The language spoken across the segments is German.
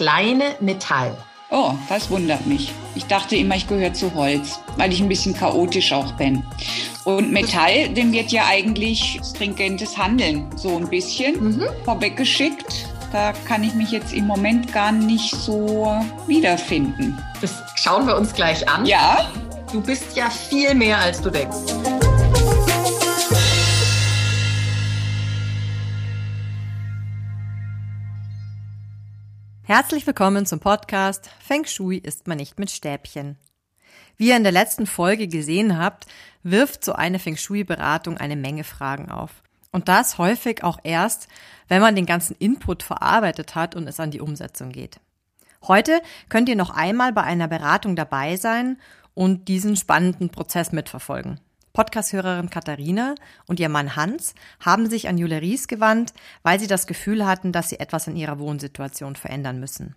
kleine Metall. Oh, das wundert mich. Ich dachte immer, ich gehöre zu Holz, weil ich ein bisschen chaotisch auch bin. Und Metall, dem wird ja eigentlich stringentes Handeln so ein bisschen mhm. vorweggeschickt. Da kann ich mich jetzt im Moment gar nicht so wiederfinden. Das schauen wir uns gleich an. Ja. Du bist ja viel mehr, als du denkst. Herzlich willkommen zum Podcast Feng Shui ist man nicht mit Stäbchen. Wie ihr in der letzten Folge gesehen habt, wirft so eine Feng Shui-Beratung eine Menge Fragen auf. Und das häufig auch erst, wenn man den ganzen Input verarbeitet hat und es an die Umsetzung geht. Heute könnt ihr noch einmal bei einer Beratung dabei sein und diesen spannenden Prozess mitverfolgen. Podcast-Hörerin Katharina und ihr Mann Hans haben sich an Jule Ries gewandt, weil sie das Gefühl hatten, dass sie etwas in ihrer Wohnsituation verändern müssen.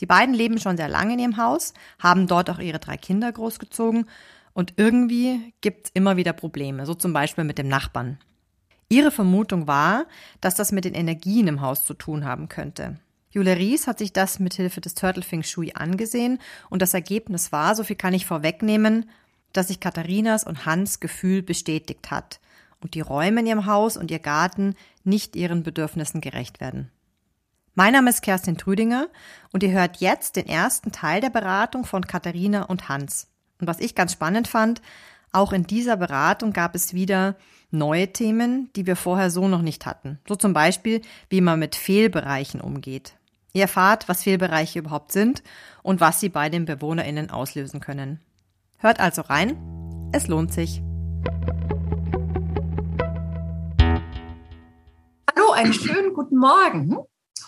Die beiden leben schon sehr lange in ihrem Haus, haben dort auch ihre drei Kinder großgezogen und irgendwie gibt's immer wieder Probleme, so zum Beispiel mit dem Nachbarn. Ihre Vermutung war, dass das mit den Energien im Haus zu tun haben könnte. Jule Ries hat sich das mit Hilfe des Turtle Feng Shui angesehen und das Ergebnis war, so viel kann ich vorwegnehmen, dass sich Katharinas und Hans Gefühl bestätigt hat und die Räume in ihrem Haus und ihr Garten nicht ihren Bedürfnissen gerecht werden. Mein Name ist Kerstin Trüdinger und ihr hört jetzt den ersten Teil der Beratung von Katharina und Hans. Und was ich ganz spannend fand, auch in dieser Beratung gab es wieder neue Themen, die wir vorher so noch nicht hatten. So zum Beispiel, wie man mit Fehlbereichen umgeht. Ihr erfahrt, was Fehlbereiche überhaupt sind und was sie bei den BewohnerInnen auslösen können. Hört also rein, es lohnt sich. Hallo, einen schönen guten Morgen.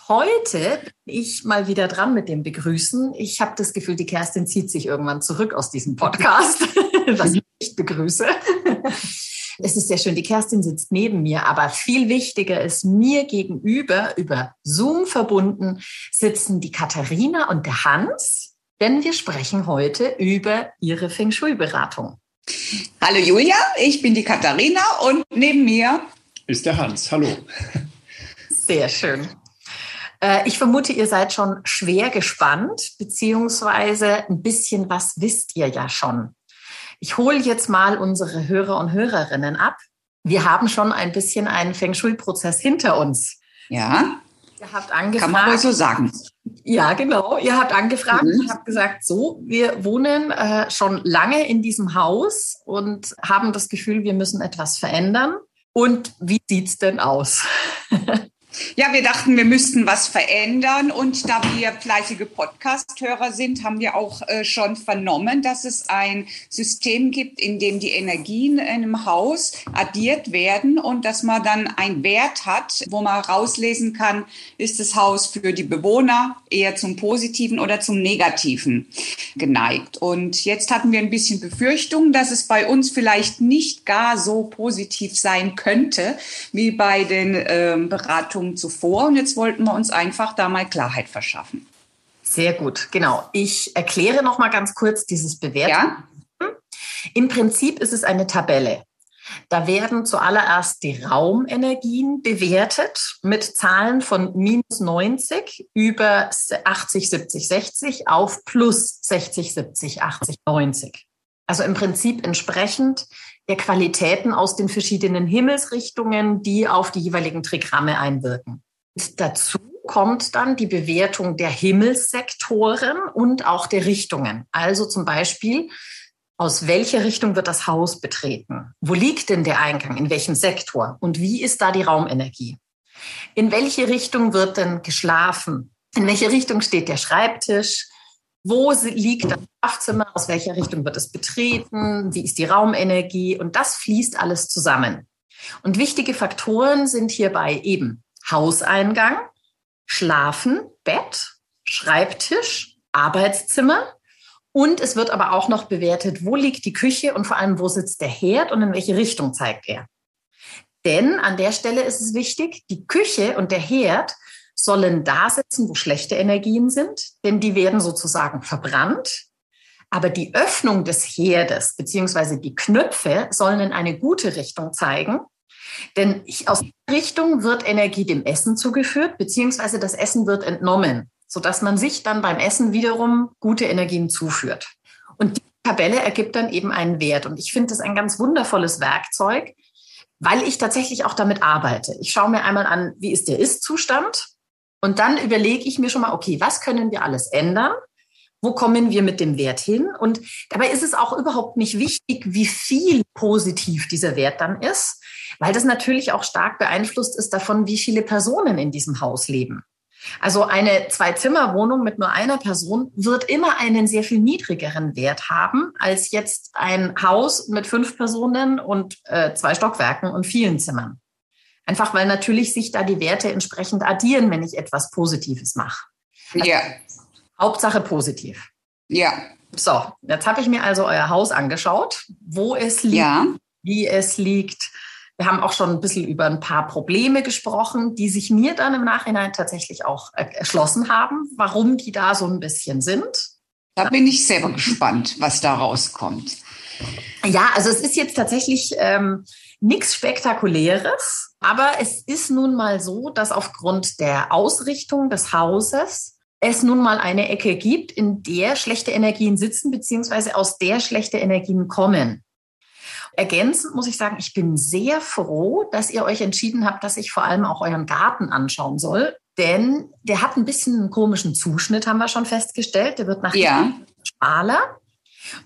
Heute bin ich mal wieder dran mit dem Begrüßen. Ich habe das Gefühl, die Kerstin zieht sich irgendwann zurück aus diesem Podcast, was ich nicht begrüße. Es ist sehr schön, die Kerstin sitzt neben mir, aber viel wichtiger ist, mir gegenüber, über Zoom verbunden, sitzen die Katharina und der Hans denn wir sprechen heute über Ihre Feng Shui-Beratung. Hallo Julia, ich bin die Katharina und neben mir ist der Hans. Hallo. Sehr schön. Äh, ich vermute, ihr seid schon schwer gespannt, beziehungsweise ein bisschen was wisst ihr ja schon. Ich hole jetzt mal unsere Hörer und Hörerinnen ab. Wir haben schon ein bisschen einen Feng Shui-Prozess hinter uns. Ja. Ihr habt angefragt. Kann man wohl so sagen. Ja, genau. Ihr habt angefragt mhm. und habt gesagt, so, wir wohnen äh, schon lange in diesem Haus und haben das Gefühl, wir müssen etwas verändern. Und wie sieht's denn aus? Ja, wir dachten, wir müssten was verändern und da wir fleißige Podcast-Hörer sind, haben wir auch äh, schon vernommen, dass es ein System gibt, in dem die Energien in einem Haus addiert werden und dass man dann einen Wert hat, wo man rauslesen kann, ist das Haus für die Bewohner eher zum Positiven oder zum Negativen geneigt. Und jetzt hatten wir ein bisschen Befürchtung, dass es bei uns vielleicht nicht gar so positiv sein könnte wie bei den äh, Beratungen Beratungen zuvor und jetzt wollten wir uns einfach da mal Klarheit verschaffen. Sehr gut, genau. Ich erkläre noch mal ganz kurz dieses Bewerten. Ja? Im Prinzip ist es eine Tabelle. Da werden zuallererst die Raumenergien bewertet mit Zahlen von minus 90 über 80, 70, 60 auf plus 60, 70, 80, 90. Also im Prinzip entsprechend der Qualitäten aus den verschiedenen Himmelsrichtungen, die auf die jeweiligen Trigramme einwirken. Und dazu kommt dann die Bewertung der Himmelssektoren und auch der Richtungen. Also zum Beispiel, aus welcher Richtung wird das Haus betreten? Wo liegt denn der Eingang? In welchem Sektor? Und wie ist da die Raumenergie? In welche Richtung wird denn geschlafen? In welche Richtung steht der Schreibtisch? Wo liegt das Schlafzimmer? Aus welcher Richtung wird es betreten? Wie ist die Raumenergie? Und das fließt alles zusammen. Und wichtige Faktoren sind hierbei eben Hauseingang, Schlafen, Bett, Schreibtisch, Arbeitszimmer. Und es wird aber auch noch bewertet, wo liegt die Küche und vor allem, wo sitzt der Herd und in welche Richtung zeigt er. Denn an der Stelle ist es wichtig, die Küche und der Herd sollen da sitzen, wo schlechte Energien sind, denn die werden sozusagen verbrannt. Aber die Öffnung des Herdes beziehungsweise die Knöpfe sollen in eine gute Richtung zeigen. Denn aus der Richtung wird Energie dem Essen zugeführt, beziehungsweise das Essen wird entnommen. sodass man sich dann beim Essen wiederum gute Energien zuführt. Und die Tabelle ergibt dann eben einen Wert. Und ich finde das ein ganz wundervolles Werkzeug, weil ich tatsächlich auch damit arbeite. Ich schaue mir einmal an, wie ist der Ist-Zustand? Und dann überlege ich mir schon mal, okay, was können wir alles ändern? Wo kommen wir mit dem Wert hin? Und dabei ist es auch überhaupt nicht wichtig, wie viel positiv dieser Wert dann ist, weil das natürlich auch stark beeinflusst ist davon, wie viele Personen in diesem Haus leben. Also eine Zwei-Zimmer-Wohnung mit nur einer Person wird immer einen sehr viel niedrigeren Wert haben als jetzt ein Haus mit fünf Personen und äh, zwei Stockwerken und vielen Zimmern. Einfach weil natürlich sich da die Werte entsprechend addieren, wenn ich etwas Positives mache. Also ja. Hauptsache positiv. Ja. So, jetzt habe ich mir also euer Haus angeschaut, wo es liegt, ja. wie es liegt, wir haben auch schon ein bisschen über ein paar Probleme gesprochen, die sich mir dann im Nachhinein tatsächlich auch erschlossen haben, warum die da so ein bisschen sind. Da bin ich selber gespannt, was da rauskommt. Ja, also es ist jetzt tatsächlich ähm, nichts Spektakuläres, aber es ist nun mal so, dass aufgrund der Ausrichtung des Hauses es nun mal eine Ecke gibt, in der schlechte Energien sitzen, beziehungsweise aus der schlechte Energien kommen. Ergänzend muss ich sagen, ich bin sehr froh, dass ihr euch entschieden habt, dass ich vor allem auch euren Garten anschauen soll. Denn der hat ein bisschen einen komischen Zuschnitt, haben wir schon festgestellt. Der wird nach ja. schmaler.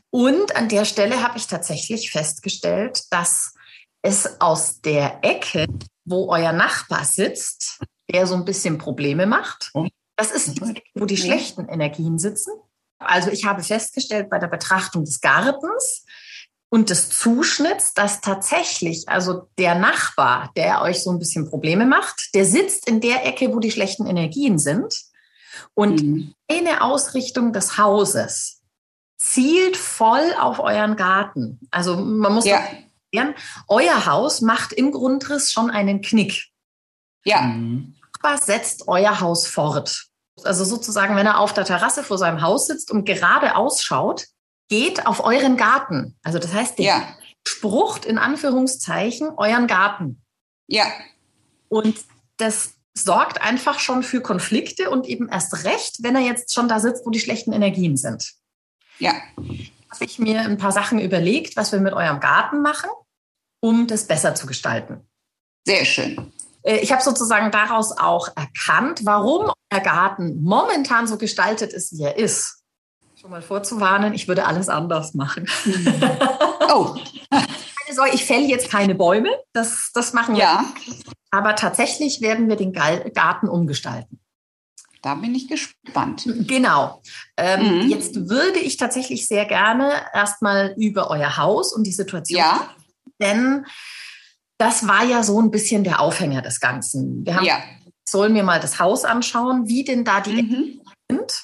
Und an der Stelle habe ich tatsächlich festgestellt, dass es aus der Ecke, wo euer Nachbar sitzt, der so ein bisschen Probleme macht. Das ist die Ecke, wo die schlechten Energien sitzen. Also ich habe festgestellt bei der Betrachtung des Gartens, und des Zuschnitts, dass tatsächlich, also der Nachbar, der euch so ein bisschen Probleme macht, der sitzt in der Ecke, wo die schlechten Energien sind. Und mhm. eine Ausrichtung des Hauses zielt voll auf euren Garten. Also man muss ja. erklären, euer Haus macht im Grundriss schon einen Knick. Ja. Mhm. Setzt euer Haus fort. Also sozusagen, wenn er auf der Terrasse vor seinem Haus sitzt und gerade ausschaut, geht auf euren Garten. Also das heißt, der ja. sprucht in Anführungszeichen euren Garten. Ja. Und das sorgt einfach schon für Konflikte und eben erst recht, wenn er jetzt schon da sitzt, wo die schlechten Energien sind. Ja. Habe ich mir ein paar Sachen überlegt, was wir mit eurem Garten machen, um das besser zu gestalten. Sehr schön. Äh, ich habe sozusagen daraus auch erkannt, warum euer Garten momentan so gestaltet ist, wie er ist schon mal vorzuwarnen, ich würde alles anders machen. Oh. Keine Sorge, ich fälle jetzt keine Bäume, das, das machen wir. Ja. Aber tatsächlich werden wir den Garten umgestalten. Da bin ich gespannt. Genau. Ähm, mhm. Jetzt würde ich tatsächlich sehr gerne erstmal über euer Haus und die Situation. Ja. Denn das war ja so ein bisschen der Aufhänger des Ganzen. Wir haben, ja. sollen mir mal das Haus anschauen, wie denn da die mhm. sind.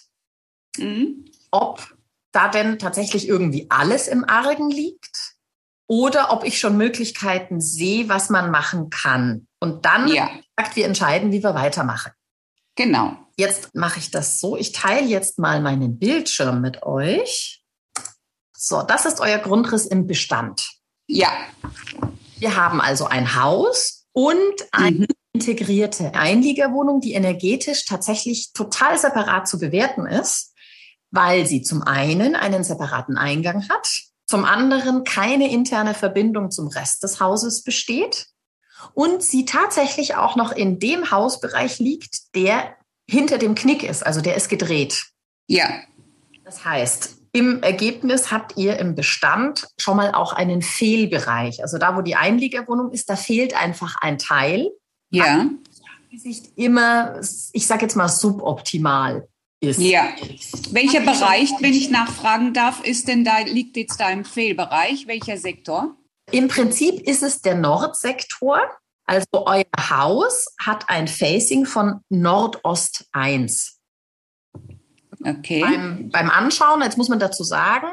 Mhm ob da denn tatsächlich irgendwie alles im Argen liegt oder ob ich schon Möglichkeiten sehe, was man machen kann. Und dann ja. sagt, wir entscheiden, wie wir weitermachen. Genau. Jetzt mache ich das so. Ich teile jetzt mal meinen Bildschirm mit euch. So, das ist euer Grundriss im Bestand. Ja. Wir haben also ein Haus und eine mhm. integrierte Einliegerwohnung, die energetisch tatsächlich total separat zu bewerten ist weil sie zum einen einen separaten Eingang hat, zum anderen keine interne Verbindung zum Rest des Hauses besteht und sie tatsächlich auch noch in dem Hausbereich liegt, der hinter dem Knick ist, also der ist gedreht. Ja. Das heißt, im Ergebnis habt ihr im Bestand schon mal auch einen Fehlbereich. Also da, wo die Einliegerwohnung ist, da fehlt einfach ein Teil. Ja. Sicht immer, ich sage jetzt mal suboptimal ist. Ja. Welcher Bereich, wenn ich nachfragen darf, ist denn da, liegt jetzt da im Fehlbereich? Welcher Sektor? Im Prinzip ist es der Nordsektor. Also euer Haus hat ein Facing von Nordost 1. Okay. Beim, beim Anschauen, jetzt muss man dazu sagen,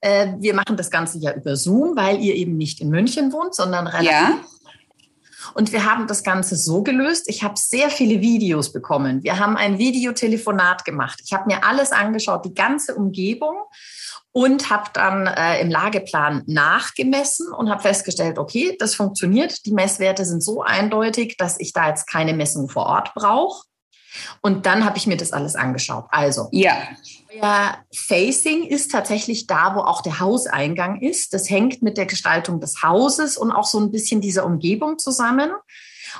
äh, wir machen das Ganze ja über Zoom, weil ihr eben nicht in München wohnt, sondern relativ ja. Und wir haben das Ganze so gelöst. Ich habe sehr viele Videos bekommen. Wir haben ein Videotelefonat gemacht. Ich habe mir alles angeschaut, die ganze Umgebung und habe dann äh, im Lageplan nachgemessen und habe festgestellt, okay, das funktioniert. Die Messwerte sind so eindeutig, dass ich da jetzt keine Messung vor Ort brauche. Und dann habe ich mir das alles angeschaut. Also, ja. euer Facing ist tatsächlich da, wo auch der Hauseingang ist. Das hängt mit der Gestaltung des Hauses und auch so ein bisschen dieser Umgebung zusammen.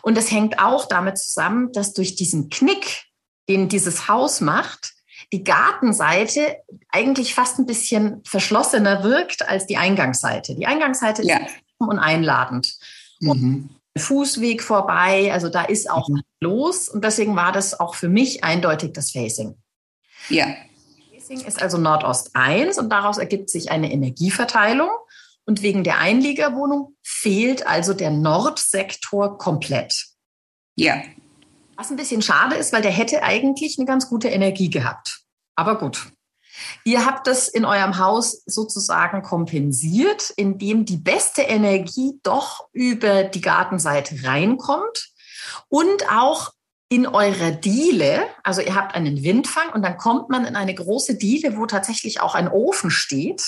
Und das hängt auch damit zusammen, dass durch diesen Knick, den dieses Haus macht, die Gartenseite eigentlich fast ein bisschen verschlossener wirkt als die Eingangsseite. Die Eingangsseite ja. ist und einladend. Mhm. Und Fußweg vorbei, also da ist auch mhm. los. Und deswegen war das auch für mich eindeutig das Facing. Ja. Facing ist also Nordost 1 und daraus ergibt sich eine Energieverteilung. Und wegen der Einliegerwohnung fehlt also der Nordsektor komplett. Ja. Was ein bisschen schade ist, weil der hätte eigentlich eine ganz gute Energie gehabt. Aber gut. Ihr habt das in eurem Haus sozusagen kompensiert, indem die beste Energie doch über die Gartenseite reinkommt und auch in eurer Diele, also ihr habt einen Windfang und dann kommt man in eine große Diele, wo tatsächlich auch ein Ofen steht.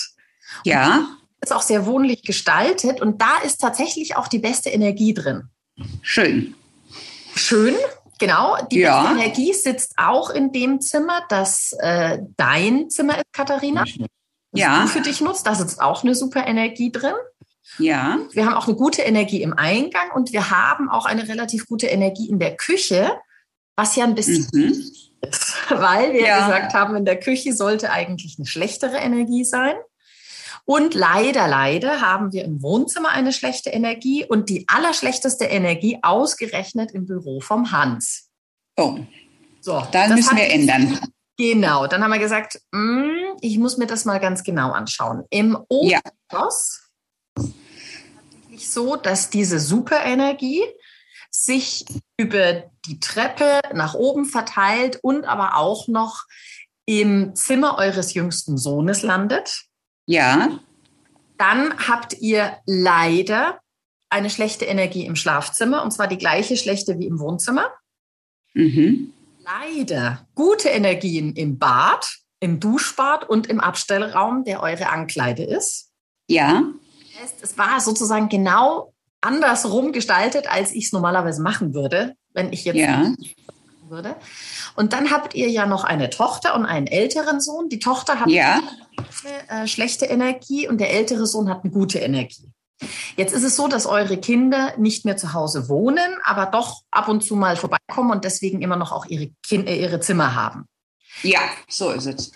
Ja ist auch sehr wohnlich gestaltet und da ist tatsächlich auch die beste Energie drin. Schön. Schön, genau. Die ja. Energie sitzt auch in dem Zimmer, das äh, dein Zimmer ist, Katharina. Das ja. du für dich nutzt. Da sitzt auch eine super Energie drin. Ja. Wir haben auch eine gute Energie im Eingang und wir haben auch eine relativ gute Energie in der Küche, was ja ein bisschen mhm. ist, weil wir ja. gesagt haben, in der Küche sollte eigentlich eine schlechtere Energie sein. Und leider, leider haben wir im Wohnzimmer eine schlechte Energie und die allerschlechteste Energie ausgerechnet im Büro vom Hans. Oh, so, dann müssen wir ändern. Genau, dann haben wir gesagt, mh, mm, ich muss mir das mal ganz genau anschauen. Im Obergeschoss ja. so, dass diese Superenergie sich über die Treppe nach oben verteilt und aber auch noch im Zimmer eures jüngsten Sohnes landet. Ja. Dann habt ihr leider eine schlechte Energie im Schlafzimmer und zwar die gleiche schlechte wie im Wohnzimmer. Mhm. Leider gute Energien im Bad, im Duschbad und im Abstellraum, der eure Ankleide ist. Ja. Es war sozusagen genau andersrum gestaltet, als ich es normalerweise machen würde, wenn ich jetzt ja. Würde. Und dann habt ihr ja noch eine Tochter und einen älteren Sohn. Die Tochter hat ja äh, schlechte Energie und der ältere Sohn hat eine gute Energie. Jetzt ist es so, dass eure Kinder nicht mehr zu Hause wohnen, aber doch ab und zu mal vorbeikommen und deswegen immer noch auch ihre, kind, äh, ihre Zimmer haben. Ja, so ist es.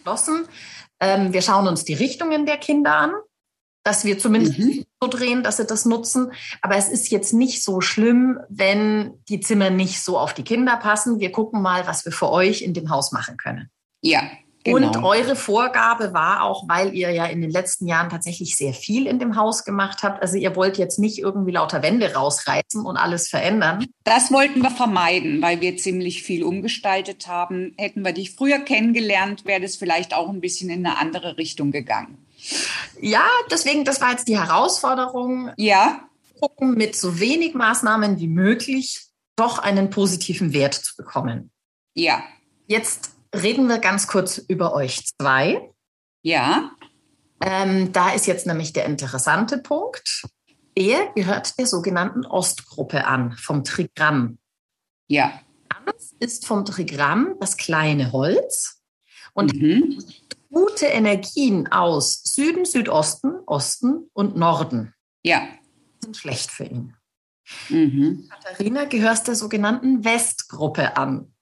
Ähm, wir schauen uns die Richtungen der Kinder an, dass wir zumindest mhm. so drehen, dass sie das nutzen. Aber es ist jetzt nicht so schlimm, wenn die Zimmer nicht so auf die Kinder passen. Wir gucken mal, was wir für euch in dem Haus machen können. Ja, Genau. Und eure Vorgabe war auch, weil ihr ja in den letzten Jahren tatsächlich sehr viel in dem Haus gemacht habt. Also ihr wollt jetzt nicht irgendwie lauter Wände rausreißen und alles verändern. Das wollten wir vermeiden, weil wir ziemlich viel umgestaltet haben. Hätten wir dich früher kennengelernt, wäre das vielleicht auch ein bisschen in eine andere Richtung gegangen. Ja, deswegen, das war jetzt die Herausforderung. Ja. Gucken, mit so wenig Maßnahmen wie möglich doch einen positiven Wert zu bekommen. Ja. Jetzt reden wir ganz kurz über euch zwei. Ja. Ähm, da ist jetzt nämlich der interessante Punkt. Er gehört der sogenannten Ostgruppe an, vom Trigramm. Ja. Hans ist vom Trigramm das kleine Holz und mhm. Gute Energien aus Süden, Südosten, Osten und Norden. Ja. Sind schlecht für ihn. Mhm. Katharina gehört der sogenannten Westgruppe an.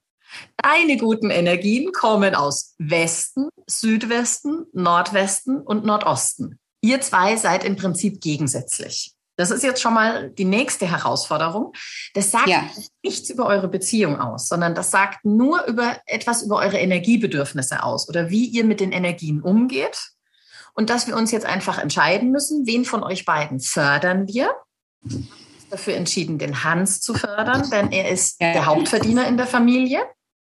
Deine guten Energien kommen aus Westen, Südwesten, Nordwesten und Nordosten. Ihr zwei seid im Prinzip gegensätzlich. Das ist jetzt schon mal die nächste Herausforderung. Das sagt ja. nichts über eure Beziehung aus, sondern das sagt nur über etwas über eure Energiebedürfnisse aus oder wie ihr mit den Energien umgeht. Und dass wir uns jetzt einfach entscheiden müssen, wen von euch beiden fördern wir. Dafür entschieden, den Hans zu fördern, denn er ist ja. der Hauptverdiener in der Familie.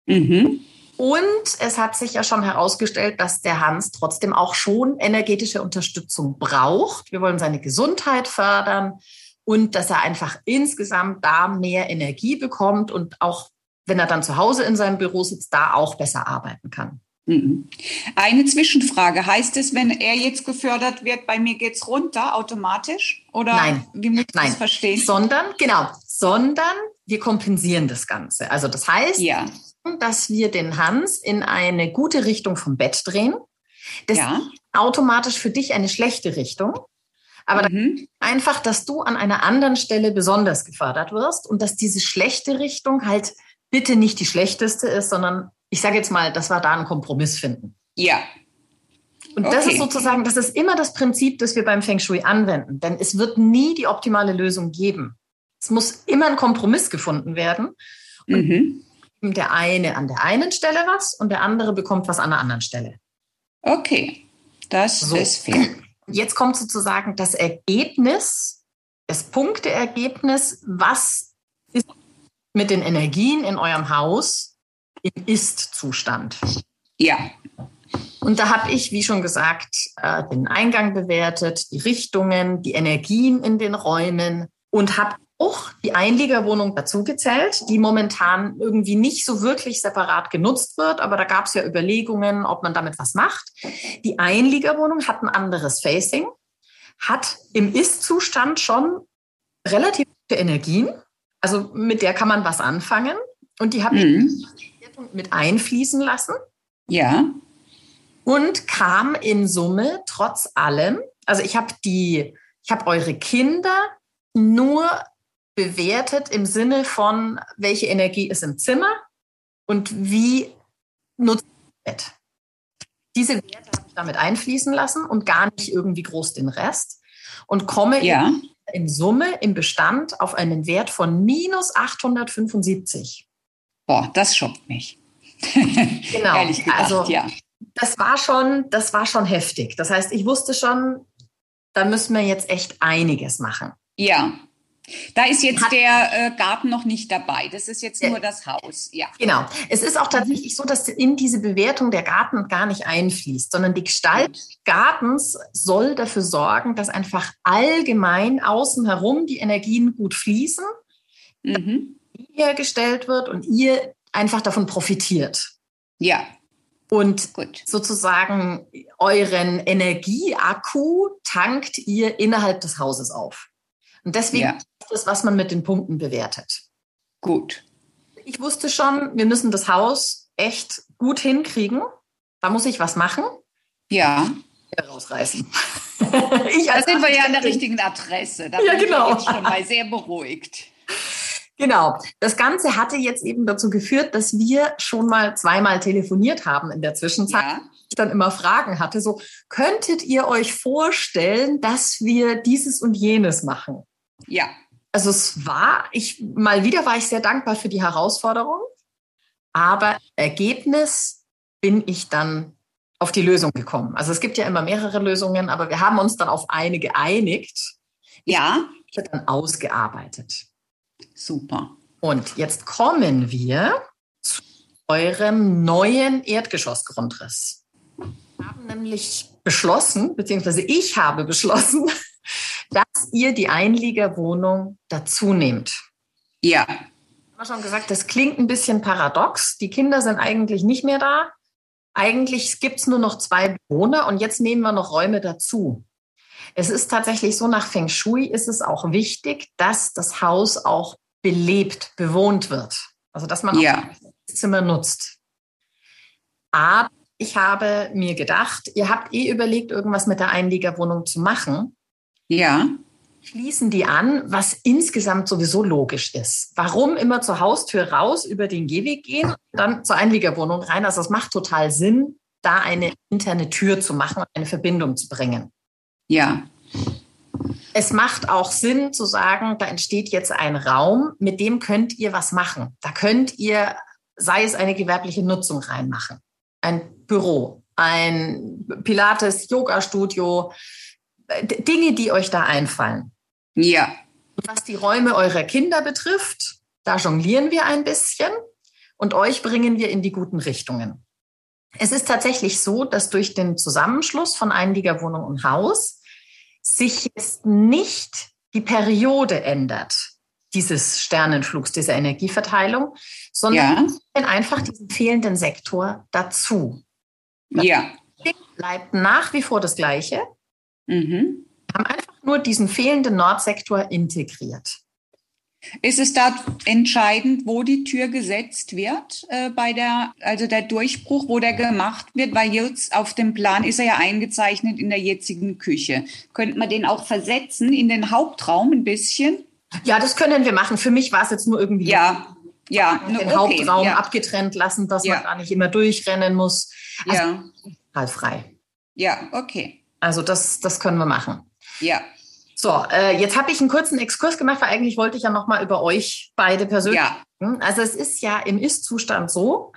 Mhm. Und es hat sich ja schon herausgestellt, dass der Hans trotzdem auch schon energetische Unterstützung braucht. Wir wollen seine Gesundheit fördern und dass er einfach insgesamt da mehr Energie bekommt und auch, wenn er dann zu Hause in seinem Büro sitzt, da auch besser arbeiten kann. Mhm. Eine Zwischenfrage. Heißt es, wenn er jetzt gefördert wird, bei mir geht es runter automatisch? Oder Nein. wie muss ich das verstehen? Sondern, genau, sondern wir kompensieren das Ganze. Also das heißt, ja dass wir den Hans in eine gute Richtung vom Bett drehen. Das Ja. ist automatisch für dich eine schlechte Richtung. Aber Mhm. einfach, dass du an einer anderen Stelle besonders gefördert wirst und dass diese schlechte Richtung halt bitte nicht die schlechteste ist, sondern ich sage jetzt mal, dass wir da einen Kompromiss finden. Ja. Und das Okay. ist sozusagen, das ist immer das Prinzip, das wir beim Feng Shui anwenden. Denn es wird nie die optimale Lösung geben. Es muss immer ein Kompromiss gefunden werden. Mhm. Der eine an der einen Stelle was und der andere bekommt was an der anderen Stelle. Okay. Das So. ist fair. Jetzt kommt sozusagen das Ergebnis, das Punkteergebnis, was ist mit den Energien in eurem Haus im Ist-Zustand. Ja. Und da habe ich, wie schon gesagt, äh, den Eingang bewertet, die Richtungen, die Energien in den Räumen und habe auch die Einliegerwohnung dazu gezählt, die momentan irgendwie nicht so wirklich separat genutzt wird, aber da gab es ja Überlegungen, ob man damit was macht. Die Einliegerwohnung hat ein anderes Facing, hat im Ist-Zustand schon relativ gute Energien, also mit der kann man was anfangen und die habe Mhm. ich mit einfließen lassen Ja. und kam in Summe trotz allem, also ich habe die, ich habe eure Kinder nur bewertet im Sinne von, welche Energie ist im Zimmer und wie nutzt ihr das. Diese Werte habe ich damit einfließen lassen und gar nicht irgendwie groß den Rest und komme Ja. in Summe im Bestand auf einen Wert von minus 875. Boah, das schockt mich. Genau. Ehrlich gesagt, also, ja. das war schon, das war schon heftig. Das heißt, ich wusste schon, da müssen wir jetzt echt einiges machen. Ja. Da ist jetzt Hat- der äh, Garten noch nicht dabei. Das ist jetzt nur das Haus. Ja. Genau. Es ist auch tatsächlich so, dass in diese Bewertung der Garten gar nicht einfließt, sondern die Gestalt des Gartens soll dafür sorgen, dass einfach allgemein außen herum die Energien gut fließen, Mhm. hergestellt wird und ihr einfach davon profitiert. Ja, Und gut. sozusagen euren Energieakku tankt ihr innerhalb des Hauses auf. Und deswegen Ja. ist das, was man mit den Punkten bewertet. Gut. Ich wusste schon, wir müssen das Haus echt gut hinkriegen. Da muss ich was machen. Ja. Rausreißen. Da sind wir ja an der richtigen Adresse. Da Ja, bin genau. ich jetzt schon mal sehr beruhigt. Genau. Das Ganze hatte jetzt eben dazu geführt, dass wir schon mal zweimal telefoniert haben in der Zwischenzeit. Ja. Ich dann immer Fragen hatte, so, könntet ihr euch vorstellen, dass wir dieses und jenes machen? Ja. Also es war, ich, mal wieder war ich sehr dankbar für die Herausforderung, aber Ergebnis bin ich dann auf die Lösung gekommen. Also es gibt ja immer mehrere Lösungen, aber wir haben uns dann auf eine geeinigt, Ja. wird dann ausgearbeitet. Super. Und jetzt kommen wir zu eurem neuen Erdgeschossgrundriss. Wir haben nämlich beschlossen, beziehungsweise ich habe beschlossen, ihr die Einliegerwohnung dazu nehmt. Ja. Ich habe schon gesagt, das klingt ein bisschen paradox. Die Kinder sind eigentlich nicht mehr da. Eigentlich gibt es nur noch zwei Bewohner und jetzt nehmen wir noch Räume dazu. Es ist tatsächlich so, nach Feng Shui ist es auch wichtig, dass das Haus auch belebt, bewohnt wird. Also dass man Ja. auch das Zimmer nutzt. Aber ich habe mir gedacht, ihr habt eh überlegt, irgendwas mit der Einliegerwohnung zu machen Ja. Schließen die an, was insgesamt sowieso logisch ist. Warum immer zur Haustür raus, über den Gehweg gehen, dann zur Einliegerwohnung rein? Also es macht total Sinn, da eine interne Tür zu machen und eine Verbindung zu bringen. Ja. Es macht auch Sinn zu sagen, da entsteht jetzt ein Raum, mit dem könnt ihr was machen. Da könnt ihr, sei es eine gewerbliche Nutzung reinmachen, ein Büro, ein Pilates-Yoga-Studio, Dinge, die euch da einfallen. Ja. Was die Räume eurer Kinder betrifft, da jonglieren wir ein bisschen und euch bringen wir in die guten Richtungen. Es ist tatsächlich so, dass durch den Zusammenschluss von Einliegerwohnung und Haus sich jetzt nicht die Periode ändert, dieses Sternenflugs, dieser Energieverteilung, sondern Ja. einfach diesen fehlenden Sektor dazu. Ja. Bleibt nach wie vor das Gleiche. Mhm. Haben einfach nur diesen fehlenden Nordsektor integriert. Ist es da entscheidend, wo die Tür gesetzt wird, äh, bei der, also der Durchbruch, wo der gemacht wird? Weil jetzt auf dem Plan ist er ja eingezeichnet in der jetzigen Küche. Könnte man den auch versetzen in den Hauptraum ein bisschen? Ja, das können wir machen. Für mich war es jetzt nur irgendwie ja, ja, den okay, Hauptraum ja. abgetrennt lassen, dass ja. man da nicht immer durchrennen muss. Also ja. Halt frei. Ja, okay. Also das, das können wir machen. Ja. So, äh, jetzt habe ich einen kurzen Exkurs gemacht, weil eigentlich wollte ich ja nochmal über euch beide persönlich. Ja. Also es ist ja im Ist-Zustand so,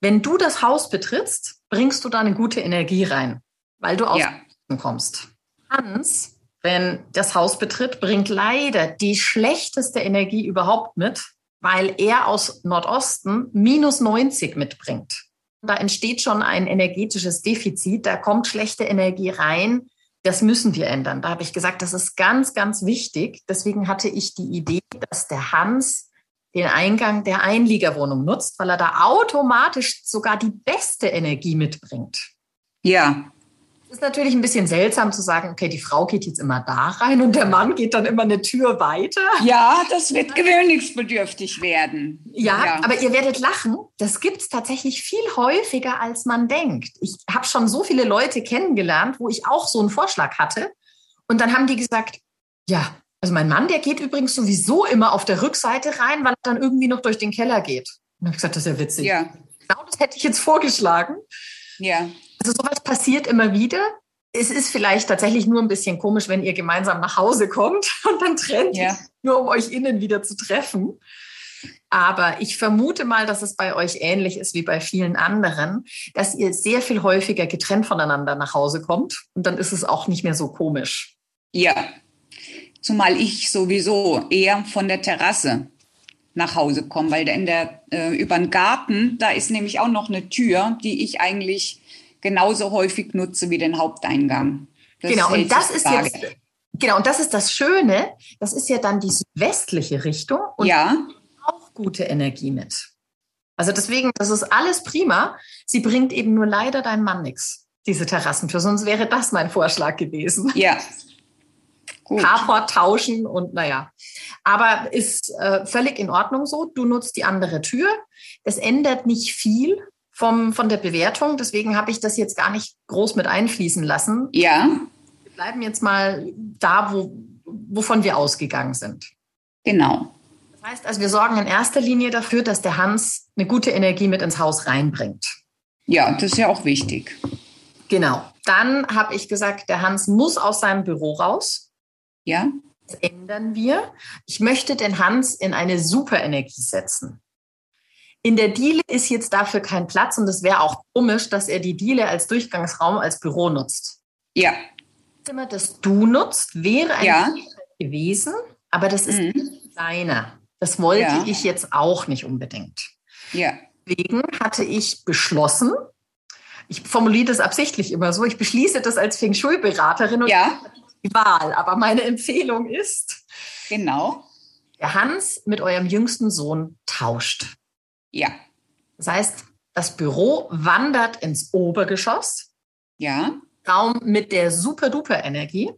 wenn du das Haus betrittst, bringst du da eine gute Energie rein, weil du aus ja. kommst. Hans, wenn das Haus betritt, bringt leider die schlechteste Energie überhaupt mit, weil er aus Nordosten minus 90 mitbringt. Da entsteht schon ein energetisches Defizit, da kommt schlechte Energie rein, das müssen wir ändern. Da habe ich gesagt, das ist ganz, ganz wichtig. Deswegen hatte ich die Idee, dass der Hans den Eingang der Einliegerwohnung nutzt, weil er da automatisch sogar die beste Energie mitbringt. Ja, ist natürlich ein bisschen seltsam zu sagen, okay, die Frau geht jetzt immer da rein und der Mann geht dann immer eine Tür weiter. Ja, das wird gewöhnungsbedürftig werden. Ja, ja. aber ihr werdet lachen. Das gibt es tatsächlich viel häufiger, als man denkt. Ich habe schon so viele Leute kennengelernt, wo ich auch so einen Vorschlag hatte. Und dann haben die gesagt, ja, also mein Mann, der geht übrigens sowieso immer auf der Rückseite rein, weil er dann irgendwie noch durch den Keller geht. Und habe ich gesagt, das ist ja witzig. Ja. Genau das hätte ich jetzt vorgeschlagen. Ja. Also sowas passiert immer wieder. Es ist vielleicht tatsächlich nur ein bisschen komisch, wenn ihr gemeinsam nach Hause kommt und dann trennt ja. nur, um euch innen wieder zu treffen. Aber ich vermute mal, dass es bei euch ähnlich ist wie bei vielen anderen, dass ihr sehr viel häufiger getrennt voneinander nach Hause kommt und dann ist es auch nicht mehr so komisch. Ja, zumal ich sowieso eher von der Terrasse nach Hause komme, weil in der äh, über den Garten, da ist nämlich auch noch eine Tür, die ich eigentlich genauso häufig nutze wie den Haupteingang. Das genau, und das ist jetzt, genau, und das ist das Schöne, das ist ja dann die südwestliche Richtung und ja. auch gute Energie mit. Also deswegen, das ist alles prima. Sie bringt eben nur leider deinem Mann nichts, diese Terrassentür. Sonst wäre das mein Vorschlag gewesen. Ja. Gut. Carport tauschen und naja. Aber ist äh, völlig in Ordnung so. Du nutzt die andere Tür. Das ändert nicht viel vom, von der Bewertung. Deswegen habe ich das jetzt gar nicht groß mit einfließen lassen. Ja. Wir bleiben jetzt mal da, wo, wovon wir ausgegangen sind. Genau. Das heißt also, wir sorgen in erster Linie dafür, dass der Hans eine gute Energie mit ins Haus reinbringt. Ja, das ist ja auch wichtig. Genau. Dann habe ich gesagt, der Hans muss aus seinem Büro raus. Ja. Das ändern wir. Ich möchte den Hans in eine Superenergie setzen. In der Diele ist jetzt dafür kein Platz und es wäre auch komisch, dass er die Diele als Durchgangsraum als Büro nutzt. Ja. Das Zimmer, das du nutzt, wäre ein ja. gewesen, aber das ist mhm. nicht seiner. Das wollte ja. ich jetzt auch nicht unbedingt. Ja. Deswegen hatte ich beschlossen, ich formuliere das absichtlich immer so, ich beschließe das als Feng Shui-Beraterin und ja. die Wahl. Aber meine Empfehlung ist, genau. der Hans mit eurem jüngsten Sohn tauscht. Ja. Das heißt, das Büro wandert ins Obergeschoss. Ja. Raum mit der super-duper-Energie.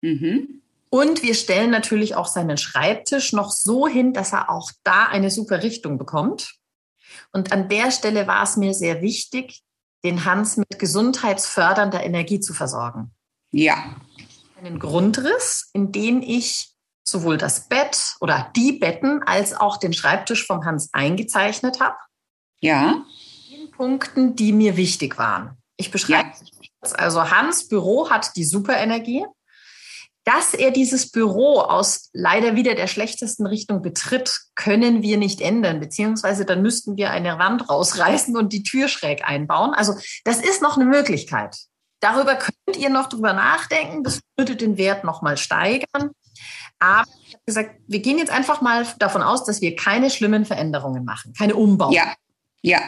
Mhm. Und wir stellen natürlich auch seinen Schreibtisch noch so hin, dass er auch da eine super Richtung bekommt. Und an der Stelle war es mir sehr wichtig, den Hans mit gesundheitsfördernder Energie zu versorgen. Ja. Einen Grundriss, in den ich sowohl das Bett oder die Betten als auch den Schreibtisch vom Hans eingezeichnet habe. Ja. In Punkten, die mir wichtig waren. Ich beschreibe ja. also Hans Büro hat die Superenergie. Dass er dieses Büro aus leider wieder der schlechtesten Richtung betritt, können wir nicht ändern, beziehungsweise dann müssten wir eine Wand rausreißen und die Tür schräg einbauen. Also das ist noch eine Möglichkeit. Darüber könnt ihr noch drüber nachdenken. Das würde den Wert noch mal steigern. Aber ich habe gesagt, wir gehen jetzt einfach mal davon aus, dass wir keine schlimmen Veränderungen machen, keine Umbauten. Ja, ja.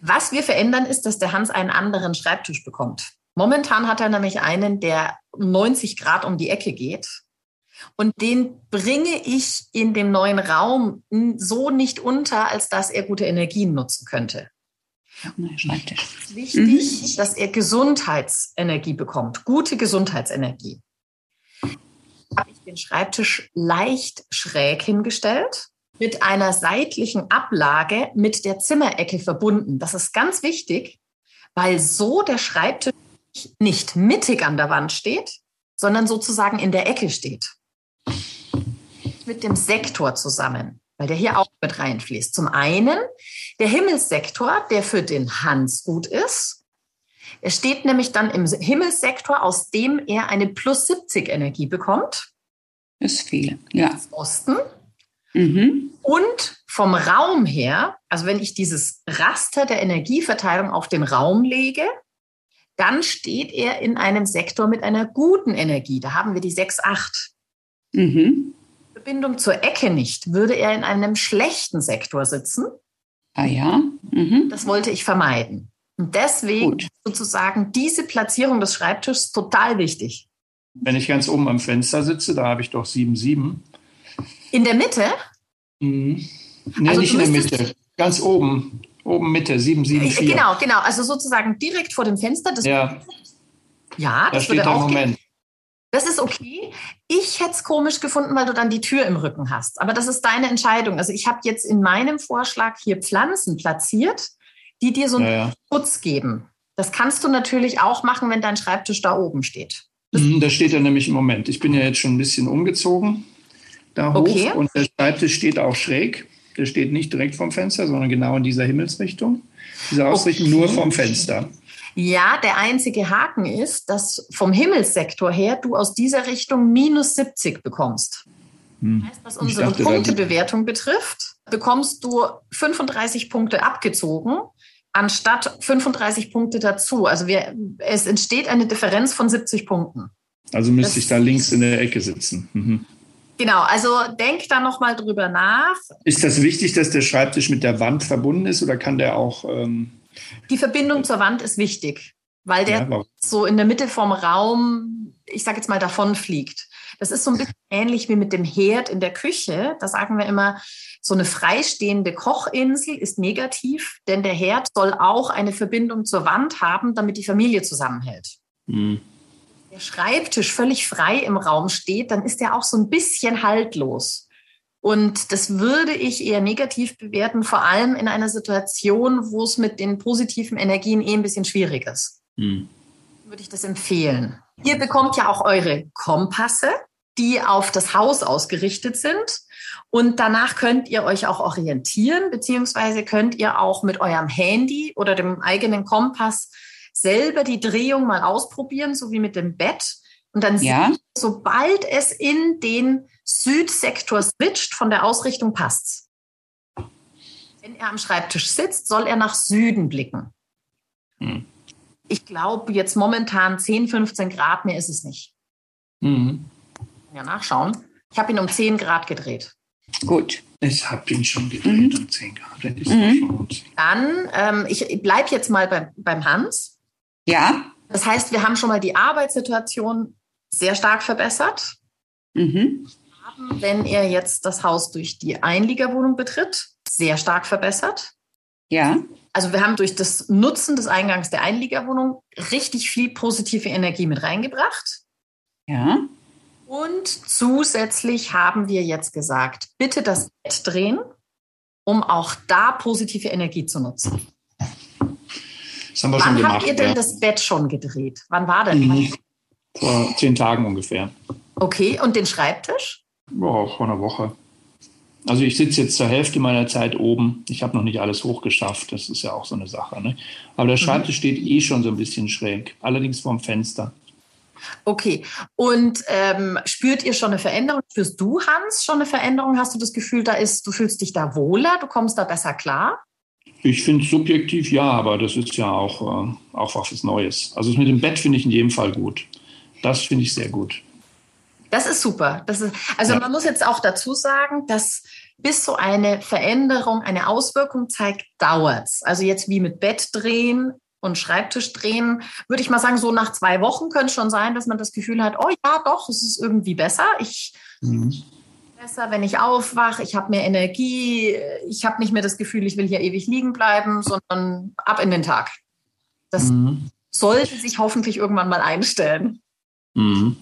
Was wir verändern, ist, dass der Hans einen anderen Schreibtisch bekommt. Momentan hat er nämlich einen, der 90 Grad um die Ecke geht. Und den bringe ich in dem neuen Raum so nicht unter, als dass er gute Energien nutzen könnte. Schreibtisch. Es ist wichtig, mhm. dass er Gesundheitsenergie bekommt, gute Gesundheitsenergie. Habe ich den Schreibtisch leicht schräg hingestellt, mit einer seitlichen Ablage mit der Zimmerecke verbunden. Das ist ganz wichtig, weil so der Schreibtisch nicht mittig an der Wand steht, sondern sozusagen in der Ecke steht. Mit dem Sektor zusammen, weil der hier auch mit reinfließt. Zum einen der Himmelssektor, der für den Hans gut ist. Er steht nämlich dann im Himmelssektor, aus dem er eine plus 70 Energie bekommt. Das ist viel, ja. Osten. Mhm. Und vom Raum her, also wenn ich dieses Raster der Energieverteilung auf den Raum lege, dann steht er in einem Sektor mit einer guten Energie. Da haben wir die 6,8. Mhm. Verbindung zur Ecke nicht, würde er in einem schlechten Sektor sitzen. Ah ja. Mhm. Das wollte ich vermeiden. Und deswegen Gut. sozusagen diese Platzierung des Schreibtischs total wichtig. Wenn ich ganz oben am Fenster sitze, da habe ich doch 7,7. In der Mitte? Mhm. Nee, also nicht in der Mitte. Ganz oben. Oben Mitte, 774. Genau, genau. Also sozusagen direkt vor dem Fenster. Das ja. Ja, das da steht der Moment. Das ist okay. Ich hätte es komisch gefunden, weil du dann die Tür im Rücken hast. Aber das ist deine Entscheidung. Also ich habe jetzt in meinem Vorschlag hier Pflanzen platziert, die dir so einen ja, ja. Schutz geben. Das kannst du natürlich auch machen, wenn dein Schreibtisch da oben steht. Mhm, da steht er nämlich im Moment. Ich bin ja jetzt schon ein bisschen umgezogen da hoch okay. und der Schreibtisch steht auch schräg. Der steht nicht direkt vom Fenster, sondern genau in dieser Himmelsrichtung. Diese Ausrichtung okay. nur vom Fenster. Ja, der einzige Haken ist, dass vom Himmelssektor her du aus dieser Richtung minus 70 bekommst. Hm. Das heißt, was unsere dachte, Punktebewertung betrifft, bekommst du 35 Punkte abgezogen, anstatt 35 Punkte dazu. Also wir, es entsteht eine Differenz von 70 Punkten. Also müsste das ich da links in der Ecke sitzen. Mhm. Genau, also denk da nochmal drüber nach. Ist das wichtig, dass der Schreibtisch mit der Wand verbunden ist oder kann der auch. Ähm Die Verbindung zur Wand ist wichtig, weil der ja, so in der Mitte vom Raum, ich sage jetzt mal, davon fliegt. Das ist so ein bisschen ähnlich wie mit dem Herd in der Küche. Da sagen wir immer, so eine freistehende Kochinsel ist negativ, denn der Herd soll auch eine Verbindung zur Wand haben, damit die Familie zusammenhält. Mhm der Schreibtisch völlig frei im Raum steht, dann ist er auch so ein bisschen haltlos. Und das würde ich eher negativ bewerten, vor allem in einer Situation, wo es mit den positiven Energien eh ein bisschen schwierig ist. Hm. Würde ich das empfehlen. Ihr bekommt ja auch eure Kompasse, die auf das Haus ausgerichtet sind. Und danach könnt ihr euch auch orientieren, beziehungsweise könnt ihr auch mit eurem Handy oder dem eigenen Kompass selber die Drehung mal ausprobieren, so wie mit dem Bett. Und dann ja. sieht, sobald es in den Südsektor switcht, von der Ausrichtung passt. Wenn er am Schreibtisch sitzt, soll er nach Süden blicken. Hm. Ich glaube, jetzt momentan 10, 15 Grad, mehr ist es nicht. Mhm. Ja, nachschauen. Ich habe ihn um 10 Grad gedreht. Gut. Ich habe ihn schon gedreht mhm. um 10 Grad. Mhm. Dann, ähm, ich bleibe jetzt mal beim, beim Hans. Ja. Das heißt, wir haben schon mal die Arbeitssituation sehr stark verbessert. Mhm. Haben, wenn er jetzt das Haus durch die Einliegerwohnung betritt, sehr stark verbessert. Ja. Also wir haben durch das Nutzen des Eingangs der Einliegerwohnung richtig viel positive Energie mit reingebracht. Ja. Und zusätzlich haben wir jetzt gesagt, bitte das Bett drehen, um auch da positive Energie zu nutzen. Das haben wir Wann schon gemacht. habt ihr denn ja. das Bett schon gedreht? Wann war denn? Mhm. Vor zehn Tagen ungefähr. Okay, und den Schreibtisch? Ja, vor einer Woche. Also ich sitze jetzt zur Hälfte meiner Zeit oben. Ich habe noch nicht alles hochgeschafft. Das ist ja auch so eine Sache. Ne? Aber der mhm. Schreibtisch mhm. steht eh schon so ein bisschen schräg. Allerdings vorm Fenster. Okay. Und ähm, spürt ihr schon eine Veränderung? Spürst du, Hans, schon eine Veränderung? Hast du das Gefühl, da ist, du fühlst dich da wohler, du kommst da besser klar? Ich finde subjektiv ja, aber das ist ja auch, äh, auch was Neues. Also das mit dem Bett finde ich in jedem Fall gut. Das finde ich sehr gut. Das ist super. Das ist, also ja. man muss jetzt auch dazu sagen, dass bis so eine Veränderung eine Auswirkung zeigt, dauert es. Also jetzt wie mit Bett drehen und Schreibtisch drehen, würde ich mal sagen, so nach zwei Wochen könnte es schon sein, dass man das Gefühl hat, oh ja, doch, es ist irgendwie besser. Ich mhm besser, wenn ich aufwache, ich habe mehr Energie, ich habe nicht mehr das Gefühl, ich will hier ewig liegen bleiben, sondern ab in den Tag. Das mhm. sollte sich hoffentlich irgendwann mal einstellen. Mhm.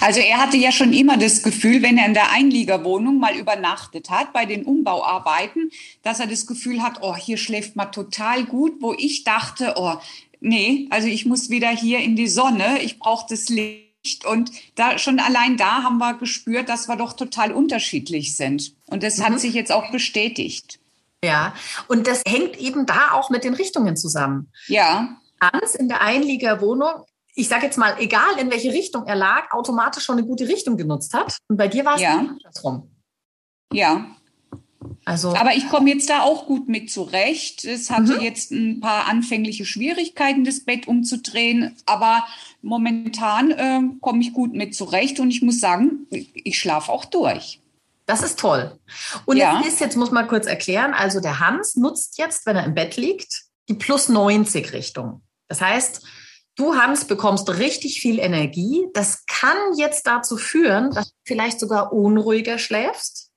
Also er hatte ja schon immer das Gefühl, wenn er in der Einliegerwohnung mal übernachtet hat bei den Umbauarbeiten, dass er das Gefühl hat, oh, hier schläft man total gut, wo ich dachte, oh, nee, also ich muss wieder hier in die Sonne, ich brauche das Licht. Und da schon allein da haben wir gespürt, dass wir doch total unterschiedlich sind. Und das mhm. hat sich jetzt auch bestätigt. Ja, und das hängt eben da auch mit den Richtungen zusammen. Ja. Hans in der Einliegerwohnung ich sage jetzt mal, egal in welche Richtung er lag, automatisch schon eine gute Richtung genutzt hat. Und bei dir war es ja. andersrum. Ja. Also, Aber ich komme jetzt da auch gut mit zurecht. Es hatte mhm. jetzt ein paar anfängliche Schwierigkeiten, das Bett umzudrehen. Aber momentan äh, komme ich gut mit zurecht. Und ich muss sagen, ich schlafe auch durch. Das ist toll. Und ja. jetzt, ist, jetzt muss man kurz erklären, also der Hans nutzt jetzt, wenn er im Bett liegt, die plus 90 Richtung. Das heißt, Du, Hans, bekommst richtig viel Energie. Das kann jetzt dazu führen, dass du vielleicht sogar unruhiger schläfst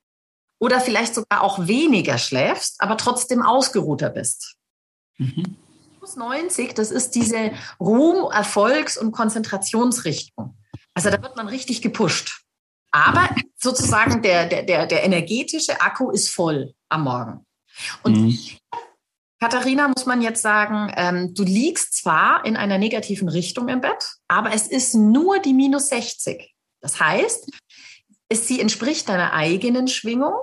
oder vielleicht sogar auch weniger schläfst, aber trotzdem ausgeruhter bist. Mhm. 90, das ist diese Ruhm-, Erfolgs- und Konzentrationsrichtung. Also da wird man richtig gepusht. Aber sozusagen der, der, der, der energetische Akku ist voll am Morgen. Und mhm. Katharina, muss man jetzt sagen, ähm, du liegst zwar in einer negativen Richtung im Bett, aber es ist nur die minus 60. Das heißt, es, sie entspricht deiner eigenen Schwingung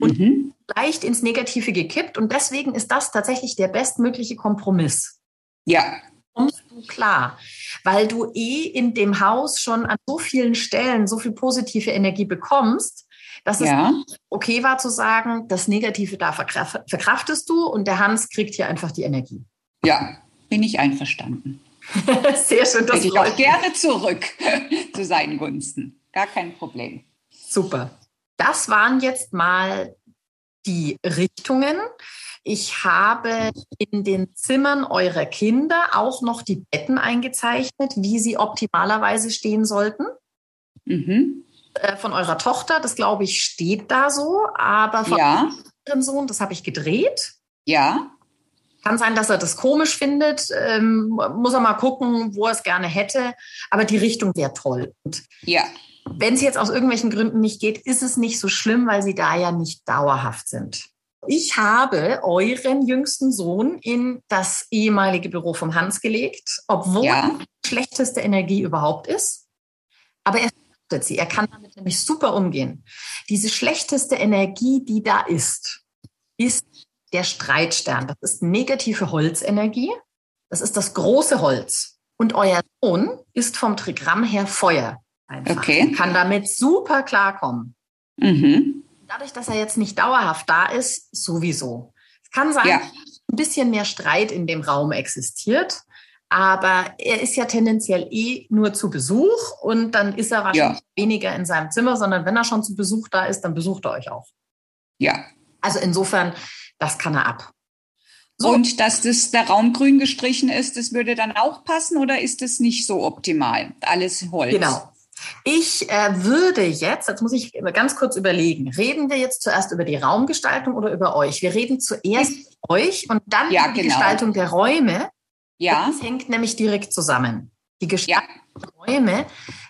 und mhm. leicht ins Negative gekippt. Und deswegen ist das tatsächlich der bestmögliche Kompromiss. Ja. Kommst du klar, weil du eh in dem Haus schon an so vielen Stellen so viel positive Energie bekommst, dass ja. es okay war zu sagen, das Negative da verkraftest du und der Hans kriegt hier einfach die Energie. Ja, bin ich einverstanden. Sehr schön. Das ich auch gerne zurück zu seinen Gunsten. Gar kein Problem. Super. Das waren jetzt mal die Richtungen. Ich habe in den Zimmern eurer Kinder auch noch die Betten eingezeichnet, wie sie optimalerweise stehen sollten. Mhm. Äh, von eurer Tochter, das glaube ich, steht da so, aber von ja. eurem Sohn, das habe ich gedreht. Ja. Kann sein, dass er das komisch findet. Ähm, muss er mal gucken, wo er es gerne hätte. Aber die Richtung wäre toll. Und ja. Wenn es jetzt aus irgendwelchen Gründen nicht geht, ist es nicht so schlimm, weil sie da ja nicht dauerhaft sind. Ich habe euren jüngsten Sohn in das ehemalige Büro vom Hans gelegt, obwohl ja. schlechteste Energie überhaupt ist. Aber er sie. Er kann damit nämlich super umgehen. Diese schlechteste Energie, die da ist, ist der Streitstern. Das ist negative Holzenergie. Das ist das große Holz. Und euer Sohn ist vom Trigramm her Feuer. Einfach. Okay. Kann damit super klarkommen. Mhm. Dadurch, dass er jetzt nicht dauerhaft da ist, sowieso. Es kann sein, ja. dass ein bisschen mehr Streit in dem Raum existiert. Aber er ist ja tendenziell eh nur zu Besuch und dann ist er wahrscheinlich ja. weniger in seinem Zimmer, sondern wenn er schon zu Besuch da ist, dann besucht er euch auch. Ja. Also insofern, das kann er ab. So. Und dass das der Raum grün gestrichen ist, das würde dann auch passen oder ist das nicht so optimal? Alles Holz. Genau. Ich äh, würde jetzt, jetzt muss ich ganz kurz überlegen, reden wir jetzt zuerst über die Raumgestaltung oder über euch? Wir reden zuerst über euch und dann ja, über die genau. Gestaltung der Räume. Ja. Das hängt nämlich direkt zusammen. Die Gestaltung ja. der Räume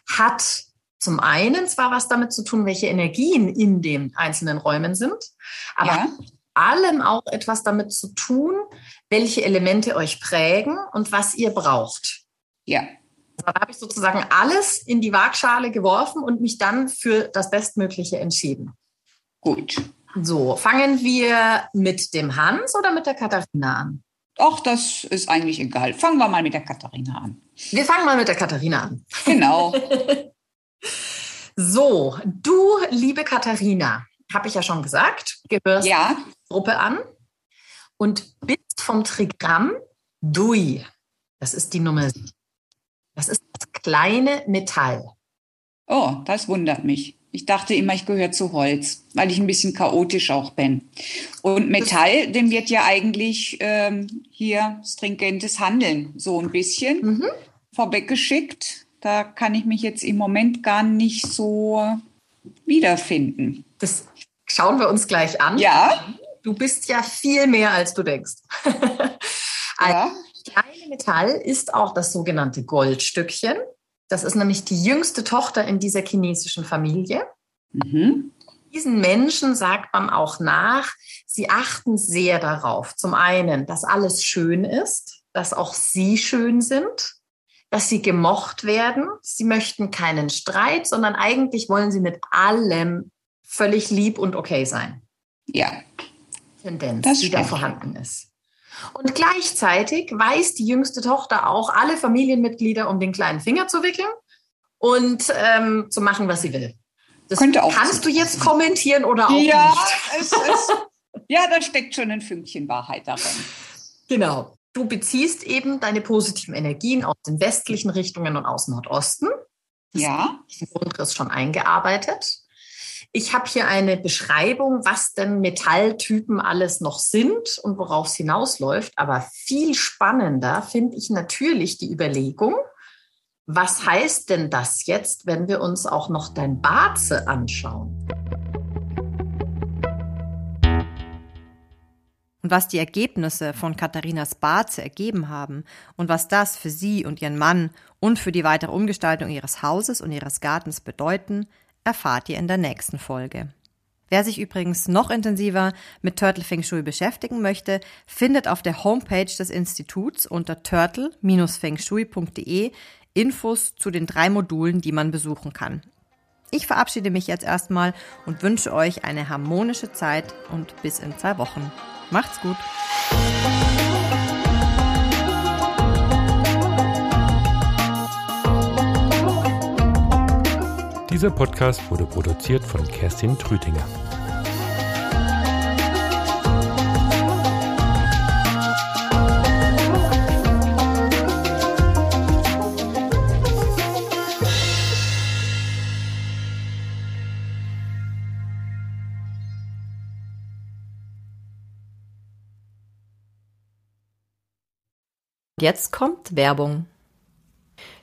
hat zum einen zwar was damit zu tun, welche Energien in den einzelnen Räumen sind, aber ja. allem auch etwas damit zu tun, welche Elemente euch prägen und was ihr braucht. Ja. Also da habe ich sozusagen alles in die Waagschale geworfen und mich dann für das Bestmögliche entschieden. Gut. So, fangen wir mit dem Hans oder mit der Katharina an? Ach, das ist eigentlich egal. Fangen wir mal mit der Katharina an. Wir fangen mal mit der Katharina an. Genau. so, du, liebe Katharina, habe ich ja schon gesagt, gehörst ja. der Gruppe an und bist vom Trigramm Dui. Das ist die Nummer. Das ist das kleine Metall. Oh, das wundert mich. Ich dachte immer, ich gehöre zu Holz, weil ich ein bisschen chaotisch auch bin. Und Metall, dem wird ja eigentlich ähm, hier stringentes Handeln so ein bisschen mhm. vorweggeschickt. Da kann ich mich jetzt im Moment gar nicht so wiederfinden. Das schauen wir uns gleich an. Ja. Du bist ja viel mehr, als du denkst. ja. kleine Metall ist auch das sogenannte Goldstückchen. Das ist nämlich die jüngste Tochter in dieser chinesischen Familie. Mhm. Diesen Menschen sagt man auch nach, sie achten sehr darauf, zum einen, dass alles schön ist, dass auch sie schön sind, dass sie gemocht werden. Sie möchten keinen Streit, sondern eigentlich wollen sie mit allem völlig lieb und okay sein. Ja. Tendenz, die da vorhanden ist. Und gleichzeitig weiß die jüngste Tochter auch, alle Familienmitglieder um den kleinen Finger zu wickeln und ähm, zu machen, was sie will. Das Könnte auch kannst sein. du jetzt kommentieren oder auch ja, nicht? Es, es, ja, da steckt schon ein Fünkchen Wahrheit darin. Genau. Du beziehst eben deine positiven Energien aus den westlichen Richtungen und aus Nordosten. Das ja. Ist Grundriss schon eingearbeitet. Ich habe hier eine Beschreibung, was denn Metalltypen alles noch sind und worauf es hinausläuft. Aber viel spannender finde ich natürlich die Überlegung, was heißt denn das jetzt, wenn wir uns auch noch dein Barze anschauen? Und was die Ergebnisse von Katharinas Barze ergeben haben und was das für sie und ihren Mann und für die weitere Umgestaltung ihres Hauses und ihres Gartens bedeuten, erfahrt ihr in der nächsten Folge. Wer sich übrigens noch intensiver mit Turtle Feng Shui beschäftigen möchte, findet auf der Homepage des Instituts unter turtle-fengshui.de Infos zu den drei Modulen, die man besuchen kann. Ich verabschiede mich jetzt erstmal und wünsche euch eine harmonische Zeit und bis in zwei Wochen. Macht's gut! Dieser Podcast wurde produziert von Kerstin Trütinger. Jetzt kommt Werbung.